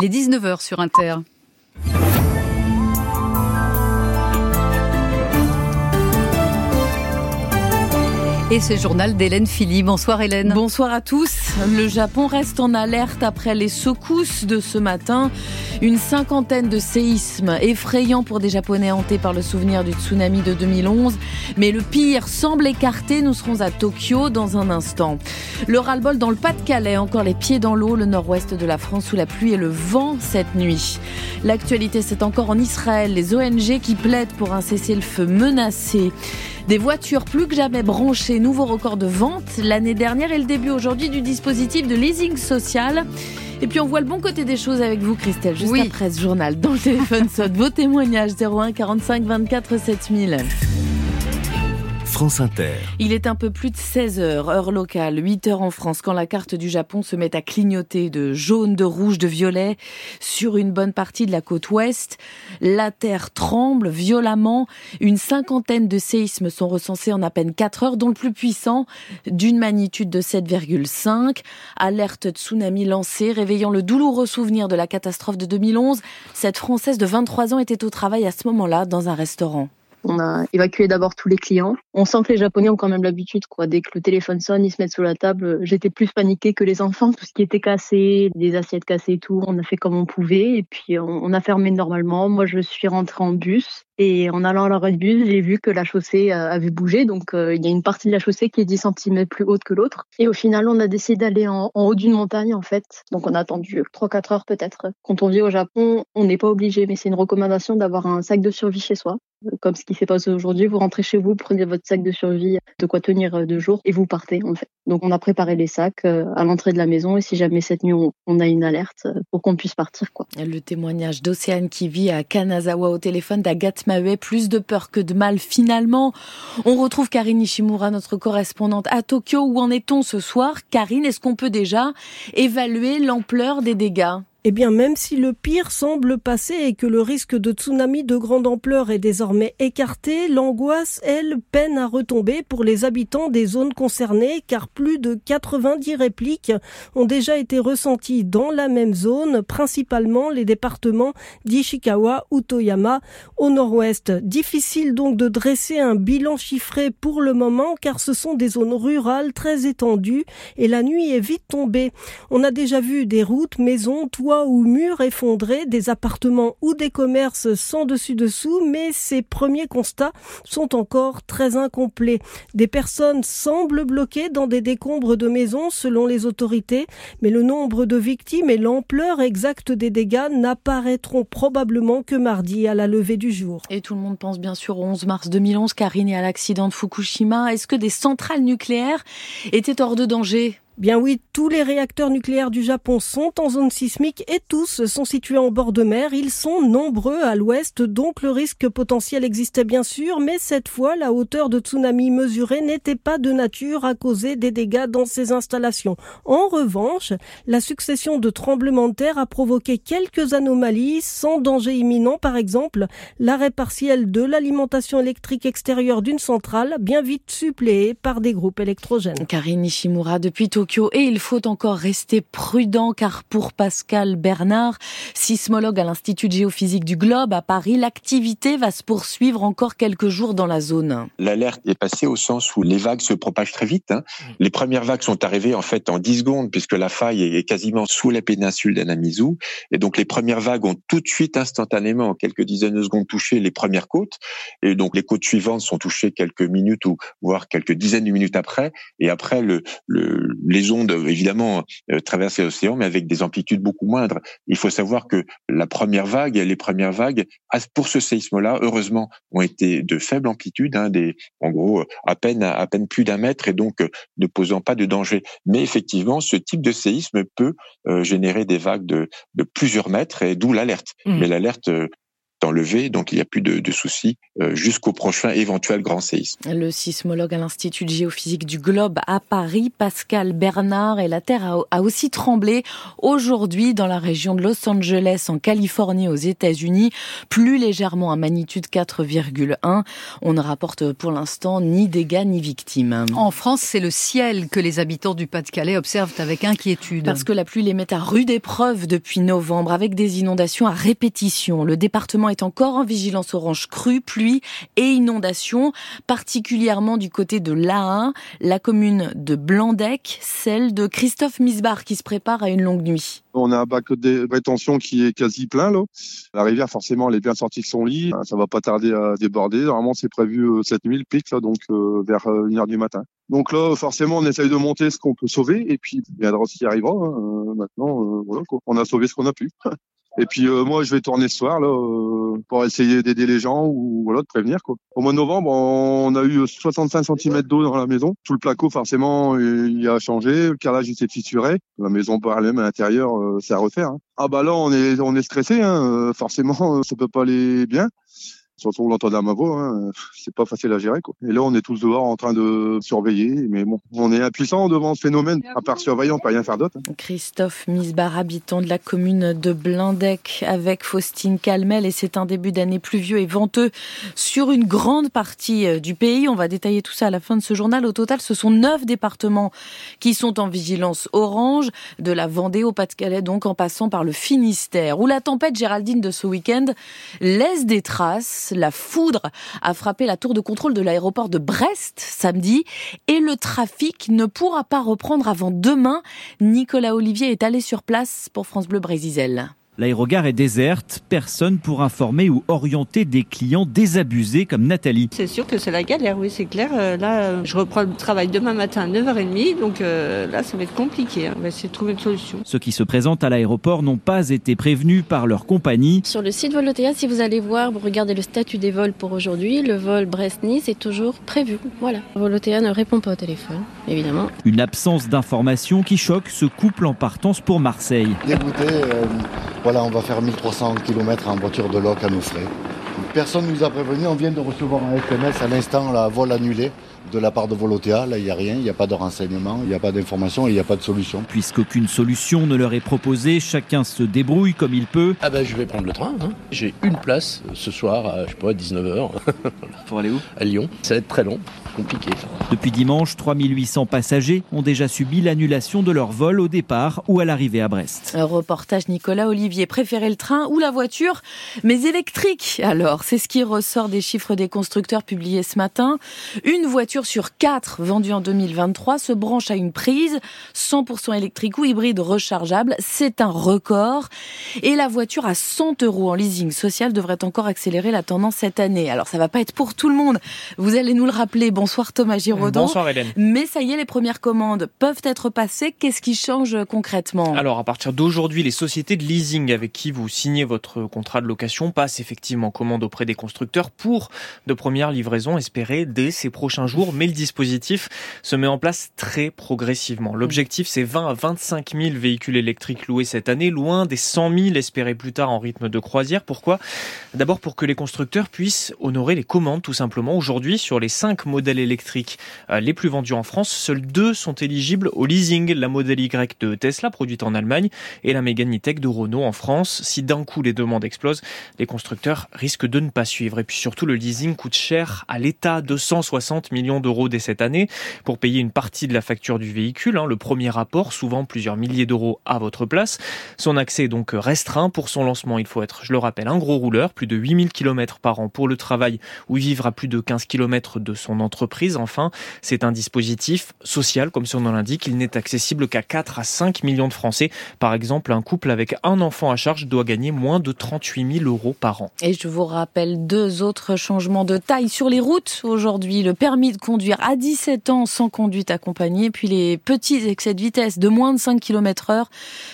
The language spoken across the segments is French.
Les 19h sur Inter. Et ce journal d'Hélène Philly. Bonsoir Hélène. Bonsoir à tous. Le Japon reste en alerte après les secousses de ce matin. Une cinquantaine de séismes effrayants pour des Japonais hantés par le souvenir du tsunami de 2011. Mais le pire semble écarté. Nous serons à Tokyo dans un instant. Le ras-le-bol dans le Pas-de-Calais, encore les pieds dans l'eau, le nord-ouest de la France sous la pluie et le vent cette nuit. L'actualité, c'est encore en Israël. Les ONG qui plaident pour un cessez-le-feu menacé. Des voitures plus que jamais branchées, nouveau record de vente l'année dernière et le début aujourd'hui du dispositif de leasing social. Et puis on voit le bon côté des choses avec vous, Christelle, juste après ce journal. Dans le téléphone saute vos témoignages 01 45 24 7000. France Inter. Il est un peu plus de 16 heures, heure locale, 8 heures en France, quand la carte du Japon se met à clignoter de jaune, de rouge, de violet sur une bonne partie de la côte ouest. La terre tremble violemment. Une cinquantaine de séismes sont recensés en à peine 4 heures, dont le plus puissant d'une magnitude de 7,5. Alerte tsunami lancée, réveillant le douloureux souvenir de la catastrophe de 2011. Cette Française de 23 ans était au travail à ce moment-là dans un restaurant. On a évacué d'abord tous les clients. On sent que les Japonais ont quand même l'habitude, quoi. Dès que le téléphone sonne, ils se mettent sous la table. J'étais plus paniquée que les enfants. Tout ce qui était cassé, des assiettes cassées et tout, on a fait comme on pouvait. Et puis, on a fermé normalement. Moi, je suis rentrée en bus. Et en allant à de bus, j'ai vu que la chaussée euh, avait bougé. Donc, euh, il y a une partie de la chaussée qui est 10 cm plus haute que l'autre. Et au final, on a décidé d'aller en, haut d'une montagne, en fait. Donc, on a attendu 3-4 heures peut-être. Quand on vit au Japon, on n'est pas obligé, mais c'est une recommandation d'avoir un sac de survie chez soi comme ce qui s'est passé aujourd'hui. Vous rentrez chez vous, prenez votre sac de survie, de quoi tenir euh, deux jours, et vous partez en fait. Donc on a préparé les sacs à l'entrée de la maison, et si jamais cette nuit on, a une alerte, pour qu'on puisse partir. Quoi. Le témoignage d'Océane qui vit à Kanazawa au téléphone d'Agathe Mahue, plus de peur que de mal finalement. On retrouve Karine Nishimura, notre correspondante à Tokyo. Où en est-on ce soir? Karine, est-ce qu'on peut déjà évaluer l'ampleur des dégâts? Eh bien, même si le pire semble passer et que le risque de tsunami de grande ampleur est désormais écarté, l'angoisse, elle, peine à retomber pour les habitants des zones concernées car plus de 90 répliques ont déjà été ressenties dans la même zone, principalement les départements d'Ishikawa ou Toyama au nord-ouest. Difficile donc de dresser un bilan chiffré pour le moment car ce sont des zones rurales très étendues et la nuit est vite tombée. On a déjà vu des routes, maisons, toits ou murs effondrés, des appartements ou des commerces sans dessus-dessous, mais ces premiers constats sont encore très incomplets. Des personnes semblent bloquées dans des décombres de maisons selon les autorités, mais le nombre de victimes et l'ampleur exacte des dégâts n'apparaîtront probablement que mardi à la levée du jour. Et tout le monde pense bien sûr au 11 mars 2011, Karine, et à l'accident de Fukushima. Est-ce que des centrales nucléaires étaient hors de danger? Bien oui, tous les réacteurs nucléaires du Japon sont en zone sismique et tous sont situés en bord de mer. Ils sont nombreux à l'ouest, donc le risque potentiel existait bien sûr, mais cette fois, la hauteur de tsunami mesurée n'était pas de nature à causer des dégâts dans ces installations. En revanche, la succession de tremblements de terre a provoqué quelques anomalies sans danger imminent, par exemple l'arrêt partiel de l'alimentation électrique extérieure d'une centrale, bien vite suppléé par des groupes électrogènes. Karine Nishimura, depuis et il faut encore rester prudent car pour Pascal Bernard, sismologue à l'Institut de géophysique du Globe à Paris, l'activité va se poursuivre encore quelques jours dans la zone. L'alerte est passée au sens où les vagues se propagent très vite. Hein. Mm. Les premières vagues sont arrivées en fait en 10 secondes puisque la faille est quasiment sous la péninsule d'Anamizu et donc les premières vagues ont tout de suite instantanément en quelques dizaines de secondes touché les premières côtes et donc les côtes suivantes sont touchées quelques minutes ou voire quelques dizaines de minutes après et après le, le les ondes, évidemment, euh, traversent l'océan, mais avec des amplitudes beaucoup moindres. Il faut savoir que la première vague, les premières vagues, pour ce séisme-là, heureusement, ont été de faible amplitude, hein, des, en gros, à peine, à peine plus d'un mètre, et donc euh, ne posant pas de danger. Mais effectivement, ce type de séisme peut euh, générer des vagues de, de plusieurs mètres, et d'où l'alerte. Mmh. Mais l'alerte enlevé, donc il n'y a plus de, de soucis jusqu'au prochain éventuel grand séisme. Le sismologue à l'Institut de géophysique du Globe à Paris, Pascal Bernard, et la Terre a aussi tremblé aujourd'hui dans la région de Los Angeles, en Californie, aux États-Unis, plus légèrement à magnitude 4,1. On ne rapporte pour l'instant ni dégâts ni victimes. En France, c'est le ciel que les habitants du Pas-de-Calais observent avec inquiétude. Parce que la pluie les met à rude épreuve depuis novembre, avec des inondations à répétition. Le département est encore en vigilance orange crue, pluie et inondations, particulièrement du côté de l'A1, la commune de Blandec, celle de Christophe Misbar qui se prépare à une longue nuit. On a un bac de rétention qui est quasi plein. La rivière forcément elle est bien sortie de son lit, ça va pas tarder à déborder. Normalement c'est prévu cette nuit pic là, donc euh, vers 1h du matin. Donc là, forcément, on essaye de monter ce qu'on peut sauver, et puis il y a ce qui arrivera. Hein. Euh, maintenant, euh, voilà, quoi. on a sauvé ce qu'on a pu. Et puis euh, moi, je vais tourner ce soir là pour essayer d'aider les gens ou voilà de prévenir quoi. Au mois de novembre, on a eu 65 cm d'eau dans la maison. Tout le placo, forcément, il a changé. Le carrelage il s'est fissuré. La maison par elle-même à l'intérieur, c'est à refaire. Hein. Ah bah là, on est on est stressé. Hein. Forcément, ça peut pas aller bien surtout l'entendre à ma voix, hein, c'est pas facile à gérer. Quoi. Et là, on est tous dehors en train de surveiller, mais bon, on est impuissant devant ce phénomène. À part surveiller, on peut rien faire d'autre. Hein. Christophe Misbar, habitant de la commune de Blindec, avec Faustine Calmel, et c'est un début d'année pluvieux et venteux sur une grande partie euh, du pays. On va détailler tout ça à la fin de ce journal. Au total, ce sont neuf départements qui sont en vigilance orange, de la Vendée au Pas-de-Calais, donc en passant par le Finistère, où la tempête Géraldine de ce week-end laisse des traces la foudre a frappé la tour de contrôle de l'aéroport de Brest samedi et le trafic ne pourra pas reprendre avant demain. Nicolas Olivier est allé sur place pour France Bleu Brésisel. L'aérogare est déserte, personne pour informer ou orienter des clients désabusés comme Nathalie. C'est sûr que c'est la galère, oui, c'est clair. Euh, là, je reprends le travail demain matin à 9h30, donc euh, là, ça va être compliqué. Hein. On va essayer de trouver une solution. Ceux qui se présentent à l'aéroport n'ont pas été prévenus par leur compagnie. Sur le site Volotea, si vous allez voir, vous regardez le statut des vols pour aujourd'hui, le vol Brest-Nice est toujours prévu. Voilà. Volotea ne répond pas au téléphone, évidemment. Une absence d'information qui choque ce couple en partance pour Marseille. Dégoûté, voilà, on va faire 1300 km en voiture de loc à nos frais. Personne ne nous a prévenu, on vient de recevoir un SMS à l'instant, la vol annulé de la part de Volotea. Là, il n'y a rien, il n'y a pas de renseignement, il n'y a pas d'information et il n'y a pas de solution. Puisqu'aucune solution ne leur est proposée, chacun se débrouille comme il peut. Ah ben, je vais prendre le train. Hein. J'ai une place ce soir à, je sais pas, 19h. Pour aller où? À Lyon. Ça va être très long compliqué. Depuis dimanche, 3800 passagers ont déjà subi l'annulation de leur vol au départ ou à l'arrivée à Brest. Un reportage Nicolas Olivier préférait le train ou la voiture, mais électrique. Alors, c'est ce qui ressort des chiffres des constructeurs publiés ce matin. Une voiture sur quatre vendue en 2023 se branche à une prise 100% électrique ou hybride rechargeable. C'est un record. Et la voiture à 100 euros en leasing social devrait encore accélérer la tendance cette année. Alors, ça va pas être pour tout le monde. Vous allez nous le rappeler. Bonsoir Thomas Giraudon. Bonsoir Hélène. Mais ça y est, les premières commandes peuvent être passées. Qu'est-ce qui change concrètement? Alors à partir d'aujourd'hui, les sociétés de leasing avec qui vous signez votre contrat de location passent effectivement commande auprès des constructeurs pour de premières livraisons espérées dès ces prochains jours. Mais le dispositif se met en place très progressivement. L'objectif, c'est 20 à 25 000 véhicules électriques loués cette année, loin des 100 000 espérés plus tard en rythme de croisière. Pourquoi? D'abord pour que les constructeurs puissent honorer les commandes tout simplement. Aujourd'hui, sur les 5 modèles électriques euh, les plus vendus en France, seuls deux sont éligibles au leasing, la modèle Y de Tesla produite en Allemagne et la Mégane E-Tech de Renault en France. Si d'un coup les demandes explosent, les constructeurs risquent de ne pas suivre. Et puis surtout, le leasing coûte cher à l'État, 260 millions d'euros dès cette année pour payer une partie de la facture du véhicule. Hein. le premier rapport, souvent plusieurs milliers d'euros à votre place. Son accès est donc restreint. Pour son lancement, il faut être, je le rappelle, un gros rouleur, plus de 8000 km par an pour le travail ou vivre à plus de 15 km de son entreprise entreprise. Enfin, c'est un dispositif social, comme son nom l'indique. Il n'est accessible qu'à 4 à 5 millions de Français. Par exemple, un couple avec un enfant à charge doit gagner moins de 38 000 euros par an. Et je vous rappelle rappelle deux autres changements de taille sur les routes aujourd'hui. Le permis de conduire à 17 ans sans conduite accompagnée, puis les petits excès de vitesse de moins de 5 km heure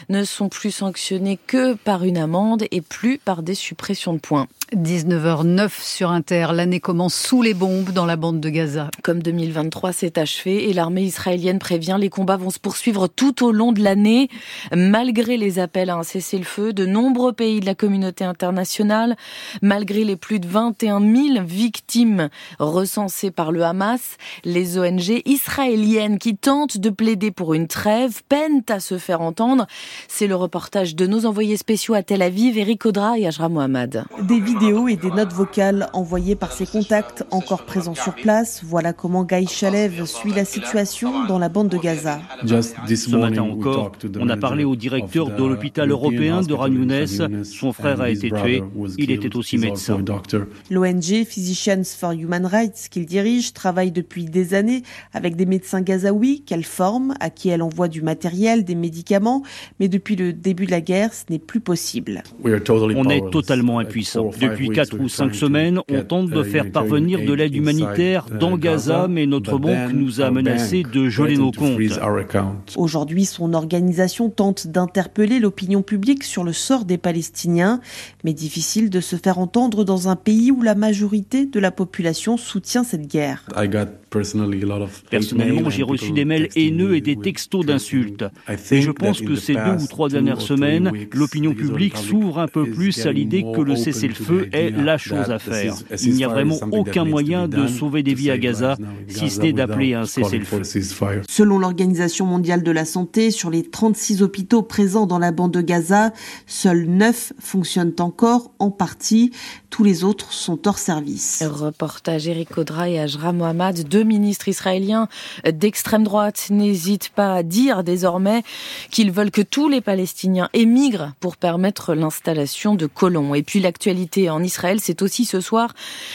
ne sont plus sanctionnés que par une amende et plus par des suppressions de points. 19h09 sur Inter. L'année commence sous les bombes dans la bande de Gaza. Comme 2023 s'est achevé et l'armée israélienne prévient, les combats vont se poursuivre tout au long de l'année. Malgré les appels à un cessez-le-feu de nombreux pays de la communauté internationale, malgré les plus de 21 000 victimes recensées par le Hamas, les ONG israéliennes qui tentent de plaider pour une trêve peinent à se faire entendre. C'est le reportage de nos envoyés spéciaux à Tel Aviv, Eric Audra et Ajra Mohamed vidéos et des notes vocales envoyées par ses contacts encore présents sur place. Voilà comment Guy Chalev suit la situation dans la bande de Gaza. Ce matin encore, on a parlé au directeur de l'hôpital européen de Ran Son frère a été tué. Il était aussi médecin. L'ONG Physicians for Human Rights qu'il dirige travaille depuis des années avec des médecins gazaouis qu'elle forme, à qui elle envoie du matériel, des médicaments. Mais depuis le début de la guerre, ce n'est plus possible. On est totalement impuissant. Depuis quatre ou cinq semaines, on tente de faire parvenir de l'aide humanitaire dans Gaza, mais notre banque nous a menacé de geler nos comptes. Aujourd'hui, son organisation tente d'interpeller l'opinion publique sur le sort des Palestiniens, mais difficile de se faire entendre dans un pays où la majorité de la population soutient cette guerre. Personnellement, j'ai reçu des mails haineux et des textos d'insultes. Et je pense que ces deux ou trois dernières semaines, l'opinion publique s'ouvre un peu plus à l'idée que le cessez-le-feu est la chose à faire. Il n'y a vraiment aucun moyen de sauver des vies à Gaza, si ce n'est d'appeler un cessez-le-feu. Selon l'Organisation mondiale de la santé, sur les 36 hôpitaux présents dans la bande de Gaza, seuls 9 fonctionnent encore en partie. Tous les autres sont hors service. Reportage Eric Audra et Ajra Mohamed, deux ministres israéliens d'extrême droite, n'hésitent pas à dire désormais qu'ils veulent que tous les Palestiniens émigrent pour permettre l'installation de colons. Et puis l'actualité en Israël, c'est aussi ce soir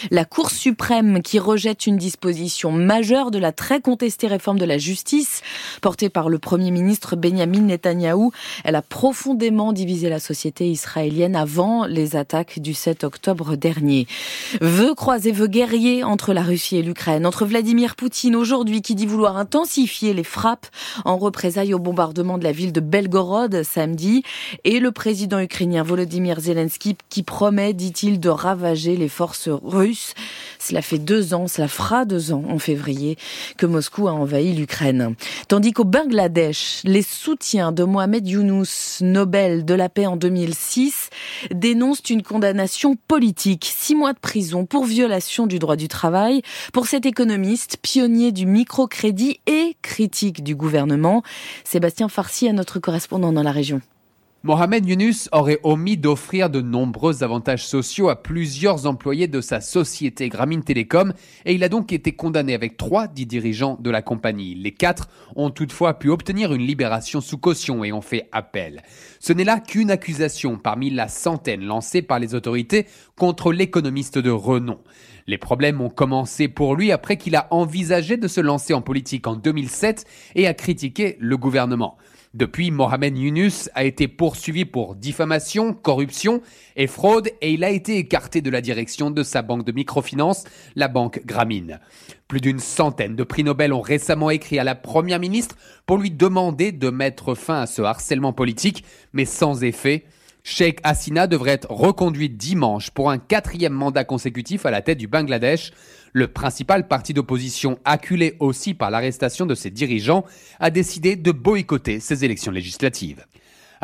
la Cour suprême qui rejette une disposition majeure de la très contestée réforme de la justice portée par le Premier ministre Benjamin Netanyahou. Elle a profondément divisé la société israélienne avant les attaques du 7 octobre dernier. Vœux croisés, vœux guerriers entre la Russie et l'Ukraine, entre Vladimir Poutine aujourd'hui qui dit vouloir intensifier les frappes en représailles au bombardement de la ville de Belgorod samedi et le président ukrainien Volodymyr Zelensky qui promet, dit-il, de ravager les forces russes. Cela fait deux ans, cela fera deux ans en février que Moscou a envahi l'Ukraine. Tandis qu'au Bangladesh, les soutiens de Mohamed Younous, Nobel de la paix en 2006, dénoncent une condamnation politique. Six mois de prison pour violation du droit du travail pour cet économiste, pionnier du microcrédit et critique du gouvernement. Sébastien Farsi est notre correspondant dans la région. Mohamed Yunus aurait omis d'offrir de nombreux avantages sociaux à plusieurs employés de sa société Grameen Telecom et il a donc été condamné avec trois des dirigeants de la compagnie. Les quatre ont toutefois pu obtenir une libération sous caution et ont fait appel. Ce n'est là qu'une accusation parmi la centaine lancée par les autorités contre l'économiste de renom. Les problèmes ont commencé pour lui après qu'il a envisagé de se lancer en politique en 2007 et a critiqué le gouvernement. Depuis, Mohamed Yunus a été poursuivi pour diffamation, corruption et fraude et il a été écarté de la direction de sa banque de microfinance, la banque Grameen. Plus d'une centaine de prix Nobel ont récemment écrit à la première ministre pour lui demander de mettre fin à ce harcèlement politique, mais sans effet. Sheikh Hasina devrait être reconduit dimanche pour un quatrième mandat consécutif à la tête du Bangladesh. Le principal parti d'opposition, acculé aussi par l'arrestation de ses dirigeants, a décidé de boycotter ces élections législatives.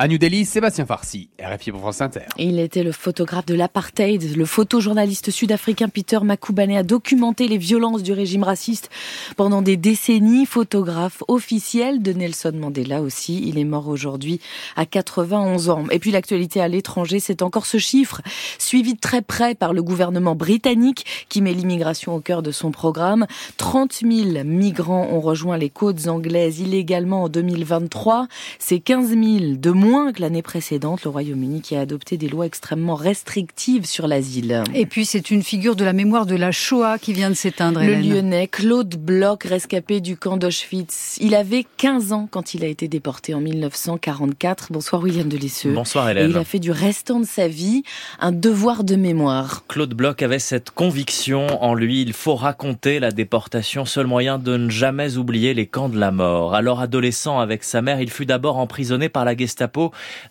À New Delhi, Sébastien Farsi, RFI pour France Inter. Il était le photographe de l'apartheid. Le photojournaliste sud-africain Peter Makubane a documenté les violences du régime raciste pendant des décennies. Photographe officiel de Nelson Mandela aussi. Il est mort aujourd'hui à 91 ans. Et puis l'actualité à l'étranger, c'est encore ce chiffre, suivi de très près par le gouvernement britannique qui met l'immigration au cœur de son programme. 30 000 migrants ont rejoint les côtes anglaises illégalement en 2023. C'est 15 000 de moins moins que l'année précédente. Le Royaume-Uni qui a adopté des lois extrêmement restrictives sur l'asile. Et puis c'est une figure de la mémoire de la Shoah qui vient de s'éteindre. Le Lyonnais Claude Bloch, rescapé du camp d'Auschwitz. Il avait 15 ans quand il a été déporté en 1944. Bonsoir William Delisseux. Bonsoir Hélène. Et il a fait du restant de sa vie un devoir de mémoire. Claude Bloch avait cette conviction en lui. Il faut raconter la déportation, seul moyen de ne jamais oublier les camps de la mort. Alors adolescent avec sa mère, il fut d'abord emprisonné par la Gestapo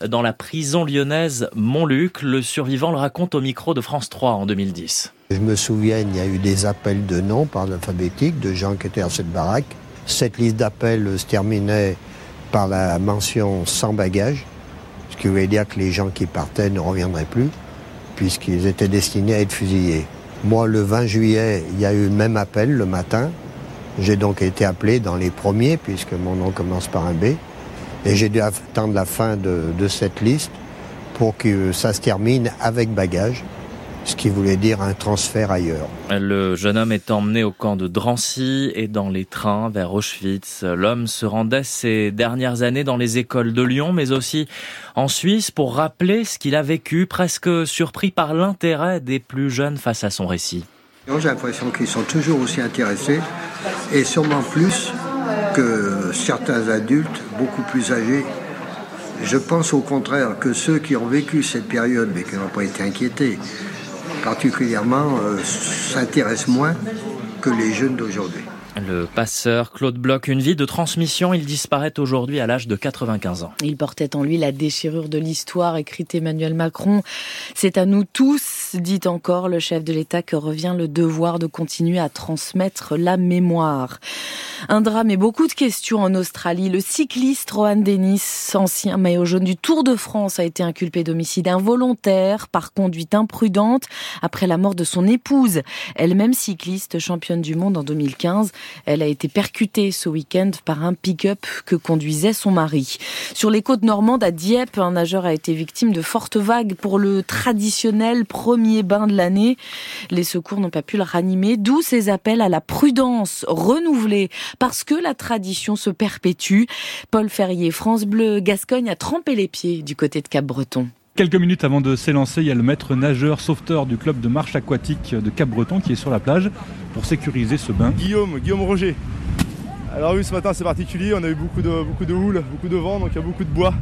dans la prison lyonnaise Montluc. Le survivant le raconte au micro de France 3 en 2010. Je me souviens, il y a eu des appels de noms par l'alphabétique de gens qui étaient dans cette baraque. Cette liste d'appels se terminait par la mention sans bagage, ce qui voulait dire que les gens qui partaient ne reviendraient plus, puisqu'ils étaient destinés à être fusillés. Moi, le 20 juillet, il y a eu le même appel le matin. J'ai donc été appelé dans les premiers, puisque mon nom commence par un B. Et j'ai dû attendre la fin de, de cette liste pour que ça se termine avec bagage ce qui voulait dire un transfert ailleurs. Le jeune homme est emmené au camp de Drancy et dans les trains vers Auschwitz. L'homme se rendait ces dernières années dans les écoles de Lyon, mais aussi en Suisse pour rappeler ce qu'il a vécu, presque surpris par l'intérêt des plus jeunes face à son récit. J'ai l'impression qu'ils sont toujours aussi intéressés et sûrement plus que certains adultes beaucoup plus âgés. Je pense au contraire que ceux qui ont vécu cette période mais qui n'ont pas été inquiétés, particulièrement euh, s'intéressent moins que les jeunes d'aujourd'hui. Le passeur Claude Bloch, une vie de transmission, il disparaît aujourd'hui à l'âge de 95 ans. Il portait en lui la déchirure de l'histoire, écrit Emmanuel Macron. C'est à nous tous, dit encore le chef de l'État, que revient le devoir de continuer à transmettre la mémoire. Un drame et beaucoup de questions en Australie. Le cycliste Rohan Dennis, ancien maillot jaune du Tour de France, a été inculpé d'homicide involontaire par conduite imprudente après la mort de son épouse, elle-même cycliste championne du monde en 2015. Elle a été percutée ce week-end par un pick-up que conduisait son mari. Sur les côtes normandes, à Dieppe, un nageur a été victime de fortes vagues pour le traditionnel premier bain de l'année. Les secours n'ont pas pu le ranimer, d'où ces appels à la prudence renouvelés parce que la tradition se perpétue. Paul Ferrier, France Bleu, Gascogne a trempé les pieds du côté de Cap-Breton. Quelques minutes avant de s'élancer, il y a le maître nageur sauveteur du club de marche aquatique de Cap-Breton qui est sur la plage pour sécuriser ce bain. Guillaume, Guillaume Roger. Alors oui, ce matin c'est particulier, on a eu beaucoup de, beaucoup de houle, beaucoup de vent, donc il y a beaucoup de bois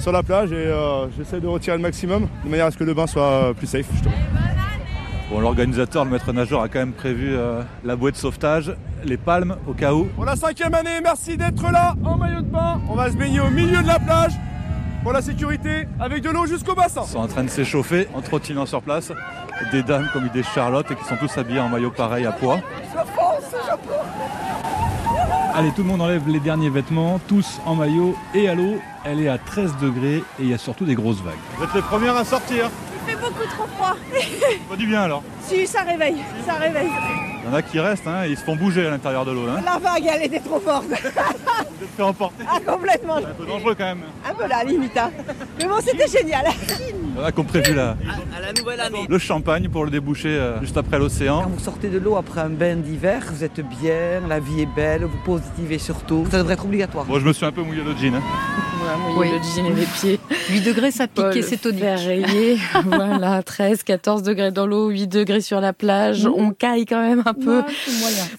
sur la plage et euh, j'essaie de retirer le maximum de manière à ce que le bain soit plus safe justement. Bon, l'organisateur, le maître nageur, a quand même prévu euh, la bouée de sauvetage, les palmes au cas où. Pour la cinquième année, merci d'être là en maillot de bain. On va se baigner au milieu de la plage pour la sécurité avec de l'eau jusqu'au bassin. Ils sont en train de s'échauffer en trottinant sur place. Des dames comme des Charlotte et qui sont tous habillés en maillot pareil à poids. Allez, tout le monde enlève les derniers vêtements, tous en maillot et à l'eau. Elle est à 13 degrés et il y a surtout des grosses vagues. Vous êtes les premières à sortir. Il fait beaucoup trop froid. Pas du bien alors Si, ça réveille, ça réveille. Il y en a qui restent, hein, ils se font bouger à l'intérieur de l'eau. Hein. La vague, elle était trop forte. Vous êtes fait emporter. Ah, complètement. C'est un peu dangereux quand même. Un peu là, limite. hein. Mais bon, c'était génial. Qui ont prévu la, À la nouvelle année. le champagne pour le déboucher euh, juste après l'océan. Quand vous sortez de l'eau après un bain d'hiver, vous êtes bien, la vie est belle, vous positivez surtout. Ça devrait être obligatoire. Bon, je me suis un peu mouillé le jean. hein. Oui, le jean et les pieds. 8 degrés, ça pique et c'est tonique. Ferrier, voilà, 13, 14 degrés dans l'eau, 8 degrés sur la plage. Mmh. On caille quand même un peu. Ouais.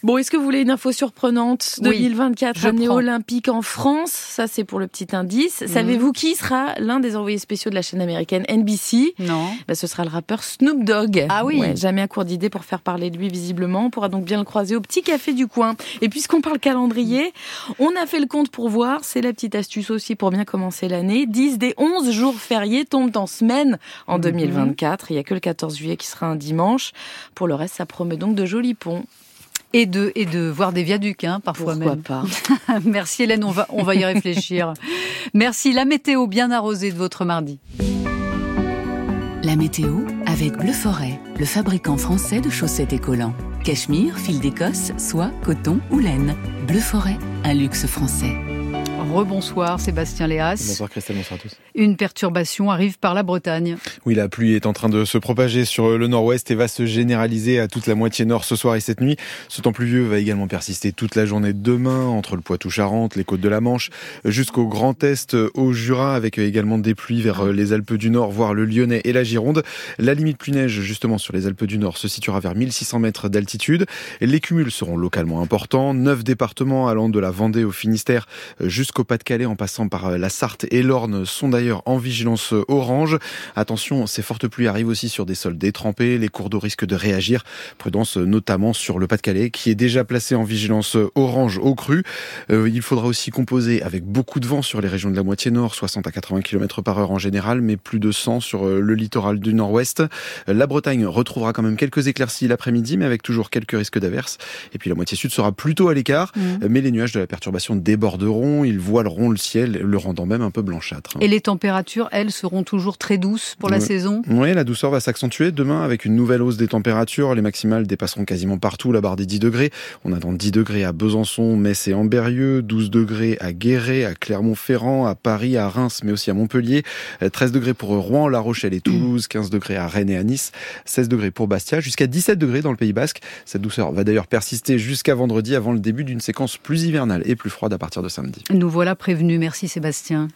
Bon, est-ce que vous voulez une info surprenante Oui, 2024, je année prends. olympique en France? Ça, c'est pour le petit indice. Mhm. Savez-vous qui sera l'un des envoyés spéciaux de la chaîne américaine NBC Non. Bah, Ce sera le rappeur Snoop Dogg. Ah oui. Ouais, jamais à court d'idées pour faire parler de lui, visiblement. On pourra donc bien le croiser au petit café du coin. Et puisqu'on parle calendrier, on a fait le compte pour voir. C'est la petite astuce aussi pour bien commencer l'année. 10 des 11 jours fériés tombent en semaine en Mhm. 2024. Il n'y a que le 14 juillet qui sera un dimanche. Pour le reste, ça promet donc de jolis ponts. Et de, et de voir des viaducs, hein, parfois Pourquoi même. pas Merci Hélène, on va, on va y réfléchir. Merci. La météo bien arrosée de votre mardi. La météo avec Bleu Forêt, le fabricant français de chaussettes et collants. Cachemire, fil d'Écosse, soie, coton ou laine. Bleu Forêt, un luxe français. Rebonsoir Sébastien Léas. Bonsoir Christelle, bonsoir à tous. Une perturbation arrive par la Bretagne. Oui, la pluie est en train de se propager sur le nord-ouest et va se généraliser à toute la moitié nord ce soir et cette nuit. Ce temps pluvieux va également persister toute la journée de demain entre le Poitou-Charentes, les côtes de la Manche, jusqu'au Grand Est, au Jura, avec également des pluies vers les Alpes du Nord, voire le Lyonnais et la Gironde. La limite pluie-neige, justement, sur les Alpes du Nord se situera vers 1600 mètres d'altitude. Les cumuls seront localement importants. Neuf départements allant de la Vendée au Finistère jusqu'au Pas-de-Calais en passant par la Sarthe et l'Orne sont d'ailleurs en vigilance orange. Attention, ces fortes pluies arrivent aussi sur des sols détrempés. Les cours d'eau risquent de réagir. Prudence notamment sur le Pas-de-Calais qui est déjà placé en vigilance orange au cru. Euh, il faudra aussi composer avec beaucoup de vent sur les régions de la moitié nord, 60 à 80 km par heure en général, mais plus de 100 sur euh, le littoral du nord-ouest. La Bretagne retrouvera quand même quelques éclaircies l'après-midi, mais avec toujours quelques risques d'averses. Et puis la moitié sud sera plutôt à l'écart, mmh. mais les nuages de la perturbation déborderont, ils voileront le ciel, le rendant même un peu blanchâtre. Et les températures, elles, seront toujours très douces pour la saison? Oui, la douceur va s'accentuer demain avec une nouvelle hausse des températures. Les maximales dépasseront quasiment partout la barre des 10 degrés. On attend 10 degrés à Besançon, Metz et Amberieu, 12 degrés à Guéret, à Clermont-Ferrand, à Paris, à Reims, mais aussi à Montpellier, 13 degrés pour Rouen, La Rochelle et Toulouse, 15 degrés à Rennes et à Nice, 16 degrés pour Bastia, jusqu'à 17 degrés dans le Pays Basque. Cette douceur va d'ailleurs persister jusqu'à vendredi avant le début d'une séquence plus hivernale et plus froide à partir de samedi. Nous voilà prévenus. Merci Sébastien.